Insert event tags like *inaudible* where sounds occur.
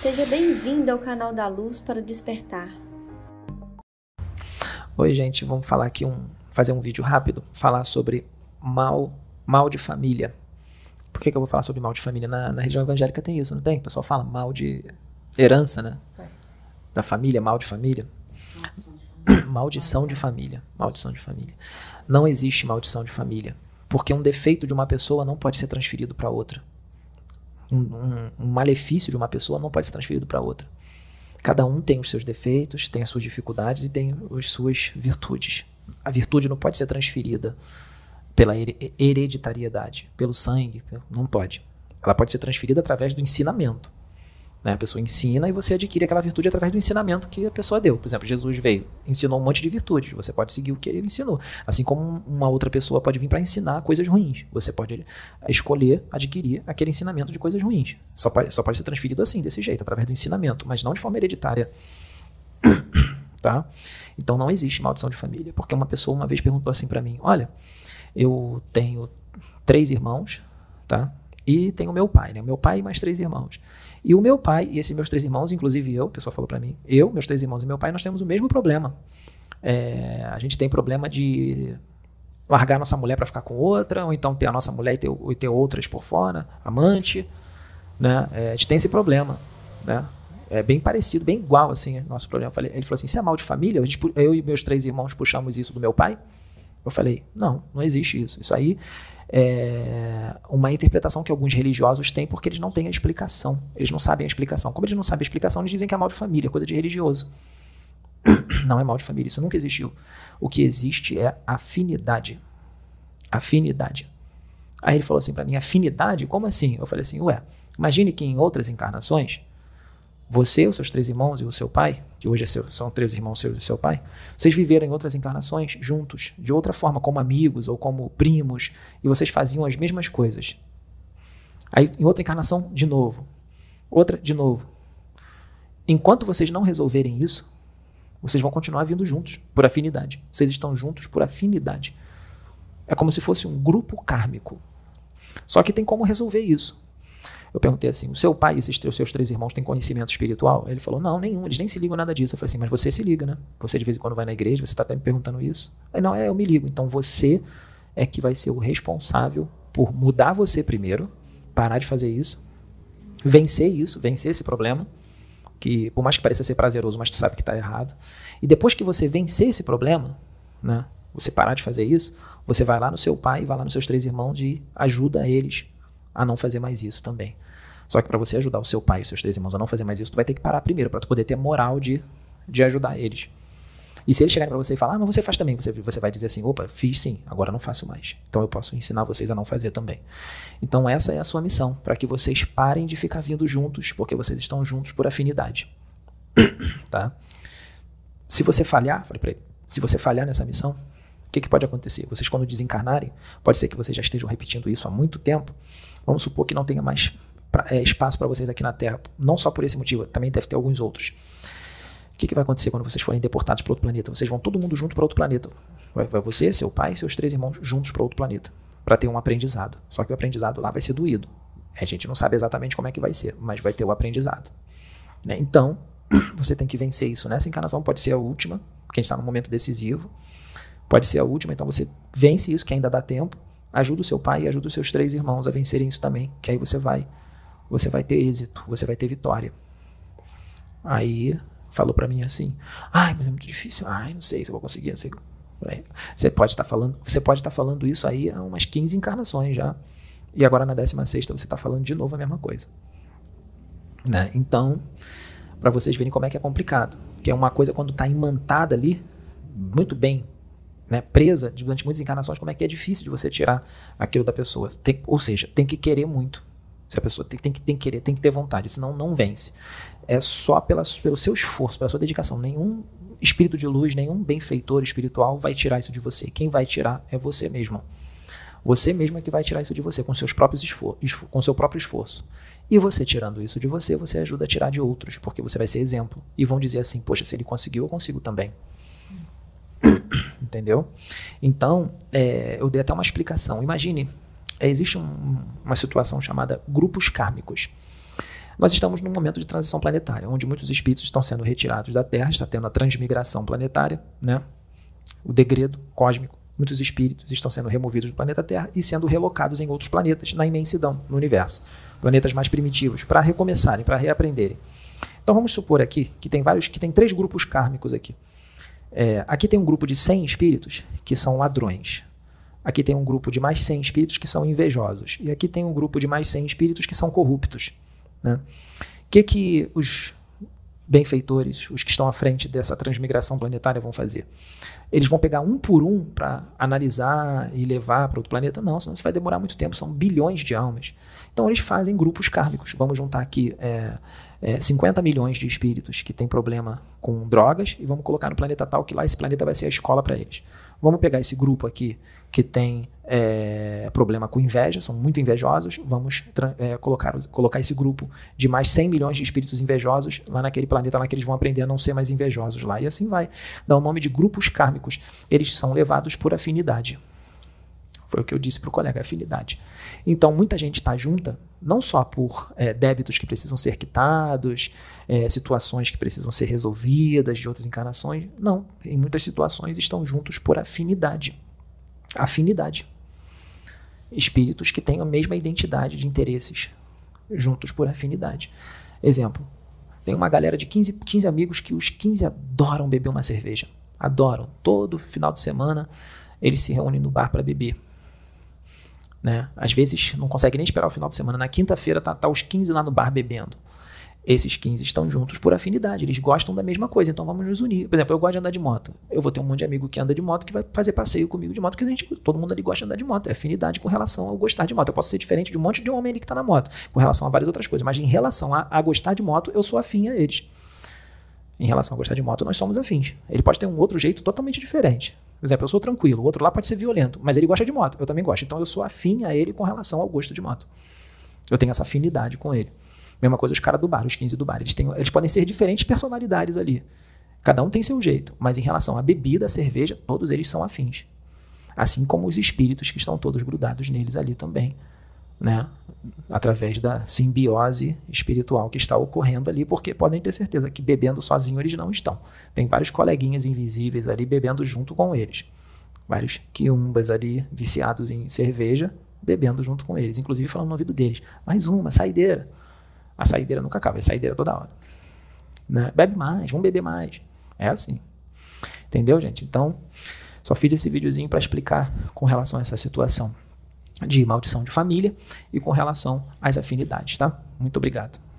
Seja bem-vindo ao canal da Luz para despertar. Oi, gente, vamos falar aqui um fazer um vídeo rápido, falar sobre mal, mal de família. Por que, que eu vou falar sobre mal de família? Na, na região evangélica tem isso, não tem? O pessoal fala mal de herança, né? Da família, mal de família. Maldição de *clears throat* família. Maldição de família. Não existe maldição de família. Porque um defeito de uma pessoa não pode ser transferido para outra um, um, malefício de uma pessoa não pode ser transferido para outra. Cada um tem os seus defeitos, tem as suas dificuldades e tem as suas virtudes. A virtude não pode ser transferida pela hereditariedade, pelo sangue, não pode. Ela pode ser transferida através do ensinamento. Né? A pessoa ensina e você adquire aquela virtude através do ensinamento que a pessoa deu. Por exemplo, Jesus veio, ensinou um monte de virtudes. Você pode seguir o que ele ensinou. Assim como uma outra pessoa pode vir para ensinar coisas ruins. Você pode escolher adquirir aquele ensinamento de coisas ruins. Só pode, só pode ser transferido assim, desse jeito, através do ensinamento, mas não de forma hereditária. *coughs* tá? Então não existe maldição de família. Porque uma pessoa uma vez perguntou assim para mim: Olha, eu tenho três irmãos, tá? E tenho meu pai, né? Meu pai e mais três irmãos. E o meu pai e esses meus três irmãos, inclusive eu, o pessoal falou para mim, eu, meus três irmãos e meu pai, nós temos o mesmo problema. É, a gente tem problema de largar nossa mulher para ficar com outra, ou então ter a nossa mulher e ter, e ter outras por fora, amante, né? É, a gente tem esse problema, né? É bem parecido, bem igual assim, nosso problema. Ele falou assim: "Isso é mal de família? Eu e meus três irmãos puxamos isso do meu pai?" Eu falei: "Não, não existe isso. Isso aí é, uma interpretação que alguns religiosos têm porque eles não têm a explicação. Eles não sabem a explicação. Como eles não sabem a explicação, eles dizem que é mal de família, coisa de religioso. *clears throat* Não é mal de família, isso nunca existiu. O que existe é afinidade. Afinidade. Aí ele falou assim para mim: afinidade? Como assim? Eu falei assim: ué, imagine que em outras encarnações você, os seus três irmãos e o seu pai, que hoje é seu, são três irmãos seus e seu pai, vocês viveram em outras encarnações juntos, de outra forma, como amigos ou como primos, e vocês faziam as mesmas coisas. Aí, em outra encarnação, de novo. Outra, de novo. Enquanto vocês não resolverem isso, vocês vão continuar vindo juntos, por afinidade. Vocês estão juntos por afinidade. É como se fosse um grupo kármico. Só que tem como resolver isso. Eu perguntei assim: o seu pai e esses os seus três irmãos têm conhecimento espiritual? Ele falou: não, nenhum, eles nem se ligam nada disso. Eu falei assim: mas você se liga, né? Você de vez em quando vai na igreja, você está até me perguntando isso. Aí, não, é, eu me ligo. Então você é que vai ser o responsável por mudar você primeiro, parar de fazer isso, vencer isso, vencer esse problema, que por mais que pareça ser prazeroso, mas tu sabe que está errado. E depois que você vencer esse problema, né? Você parar de fazer isso, você vai lá no seu pai, vai lá nos seus três irmãos e ajuda eles a não fazer mais isso também. Só que para você ajudar o seu pai e os seus três irmãos a não fazer mais isso, tu vai ter que parar primeiro, para tu poder ter moral de, de ajudar eles. E se eles chegarem para você e falar, ah, mas você faz também, você, você vai dizer assim, opa, fiz sim, agora não faço mais. Então eu posso ensinar vocês a não fazer também. Então essa é a sua missão, para que vocês parem de ficar vindo juntos, porque vocês estão juntos por afinidade. *coughs* tá? Se você falhar, falei para ele, se você falhar nessa missão, o que, que pode acontecer? Vocês, quando desencarnarem, pode ser que vocês já estejam repetindo isso há muito tempo. Vamos supor que não tenha mais pra, é, espaço para vocês aqui na Terra. Não só por esse motivo, também deve ter alguns outros. O que, que vai acontecer quando vocês forem deportados para outro planeta? Vocês vão todo mundo junto para outro planeta. Vai, vai você, seu pai e seus três irmãos juntos para outro planeta. Para ter um aprendizado. Só que o aprendizado lá vai ser doído. A gente não sabe exatamente como é que vai ser, mas vai ter o aprendizado. Né? Então, *clears throat* você tem que vencer isso. Nessa encarnação pode ser a última, porque a gente está num momento decisivo pode ser a última, então você vence isso, que ainda dá tempo, ajuda o seu pai e ajuda os seus três irmãos a vencerem isso também, que aí você vai, você vai ter êxito, você vai ter vitória. Aí falou para mim assim: "Ai, mas é muito difícil. Ai, não sei se eu vou conseguir, não sei". Você pode estar tá falando, você pode estar tá falando isso aí há umas 15 encarnações já. E agora na 16 você está falando de novo a mesma coisa. Né? Então, para vocês verem como é que é complicado, que é uma coisa quando está imantada ali, muito bem né, presa durante muitas encarnações, como é que é difícil de você tirar aquilo da pessoa. Tem, ou seja, tem que querer muito. Se a pessoa tem, tem, que, tem que querer, tem que ter vontade, senão não vence. É só pela, pelo seu esforço, pela sua dedicação. Nenhum espírito de luz, nenhum benfeitor espiritual vai tirar isso de você. Quem vai tirar é você mesmo. Você mesmo é que vai tirar isso de você com seus próprios esfor com seu próprio esforço. E você tirando isso de você, você ajuda a tirar de outros, porque você vai ser exemplo. E vão dizer assim: poxa, se ele conseguiu, eu consigo também entendeu? Então, é, eu dei até uma explicação. Imagine, é, existe um, uma situação chamada grupos kármicos. Nós estamos num momento de transição planetária, onde muitos espíritos estão sendo retirados da Terra, está tendo a transmigração planetária, né? o degredo cósmico. Muitos espíritos estão sendo removidos do planeta Terra e sendo relocados em outros planetas, na imensidão, no universo. Planetas mais primitivos, para recomeçarem, para reaprenderem. Então vamos supor aqui que tem vários, que tem três grupos kármicos aqui. É, aqui tem um grupo de 100 espíritos que são ladrões. Aqui tem um grupo de mais 100 espíritos que são invejosos. E aqui tem um grupo de mais 100 espíritos que são corruptos. Né? O que, que os benfeitores, os que estão à frente dessa transmigração planetária, vão fazer? Eles vão pegar um por um para analisar e levar para outro planeta? Não, senão isso vai demorar muito tempo, são bilhões de almas. Então eles fazem grupos kármicos. Vamos juntar aqui é, é, 50 milhões de espíritos que têm problema com drogas e vamos colocar no planeta tal que lá esse planeta vai ser a escola para eles. Vamos pegar esse grupo aqui que tem é, problema com inveja, são muito invejosos, vamos é, colocar, colocar esse grupo de mais 100 milhões de espíritos invejosos lá naquele planeta lá que eles vão aprender a não ser mais invejosos lá. E assim vai. Dá o nome de grupos kármicos. Eles são levados por afinidade. Foi o que eu disse para o colega, afinidade. Então, muita gente está junta, não só por é, débitos que precisam ser quitados, é, situações que precisam ser resolvidas de outras encarnações. Não, em muitas situações estão juntos por afinidade. Afinidade. Espíritos que têm a mesma identidade de interesses, juntos por afinidade. Exemplo, tem uma galera de 15, 15 amigos que os 15 adoram beber uma cerveja. Adoram. Todo final de semana eles se reúnem no bar para beber. Né? Às vezes não consegue nem esperar o final de semana. Na quinta-feira tá, tá os 15 lá no bar bebendo. Esses 15 estão juntos por afinidade, eles gostam da mesma coisa, então vamos nos unir. Por exemplo, eu gosto de andar de moto. Eu vou ter um monte de amigo que anda de moto que vai fazer passeio comigo de moto, porque a gente, todo mundo ali gosta de andar de moto. É afinidade com relação ao gostar de moto. Eu posso ser diferente de um monte de homem ali que está na moto, com relação a várias outras coisas, mas em relação a, a gostar de moto, eu sou afim a eles. Em relação a gostar de moto, nós somos afins. Ele pode ter um outro jeito totalmente diferente. Por exemplo, eu sou tranquilo, o outro lá pode ser violento, mas ele gosta de moto, eu também gosto. Então eu sou afim a ele com relação ao gosto de moto. Eu tenho essa afinidade com ele. Mesma coisa os caras do bar, os 15 do bar. Eles, têm, eles podem ser diferentes personalidades ali. Cada um tem seu jeito, mas em relação à bebida, à cerveja, todos eles são afins. Assim como os espíritos que estão todos grudados neles ali também né? através da simbiose espiritual que está ocorrendo ali, porque podem ter certeza que bebendo sozinho eles não estão. Tem vários coleguinhas invisíveis ali bebendo junto com eles. Vários quiumbas ali viciados em cerveja, bebendo junto com eles, inclusive falando no ouvido deles. Mais uma, saideira. A saideira nunca acaba, é saideira toda hora. Né? Bebe mais, vamos beber mais. É assim. Entendeu, gente? Então, só fiz esse videozinho para explicar com relação a essa situação de maldição de família e com relação às afinidades, tá? Muito obrigado.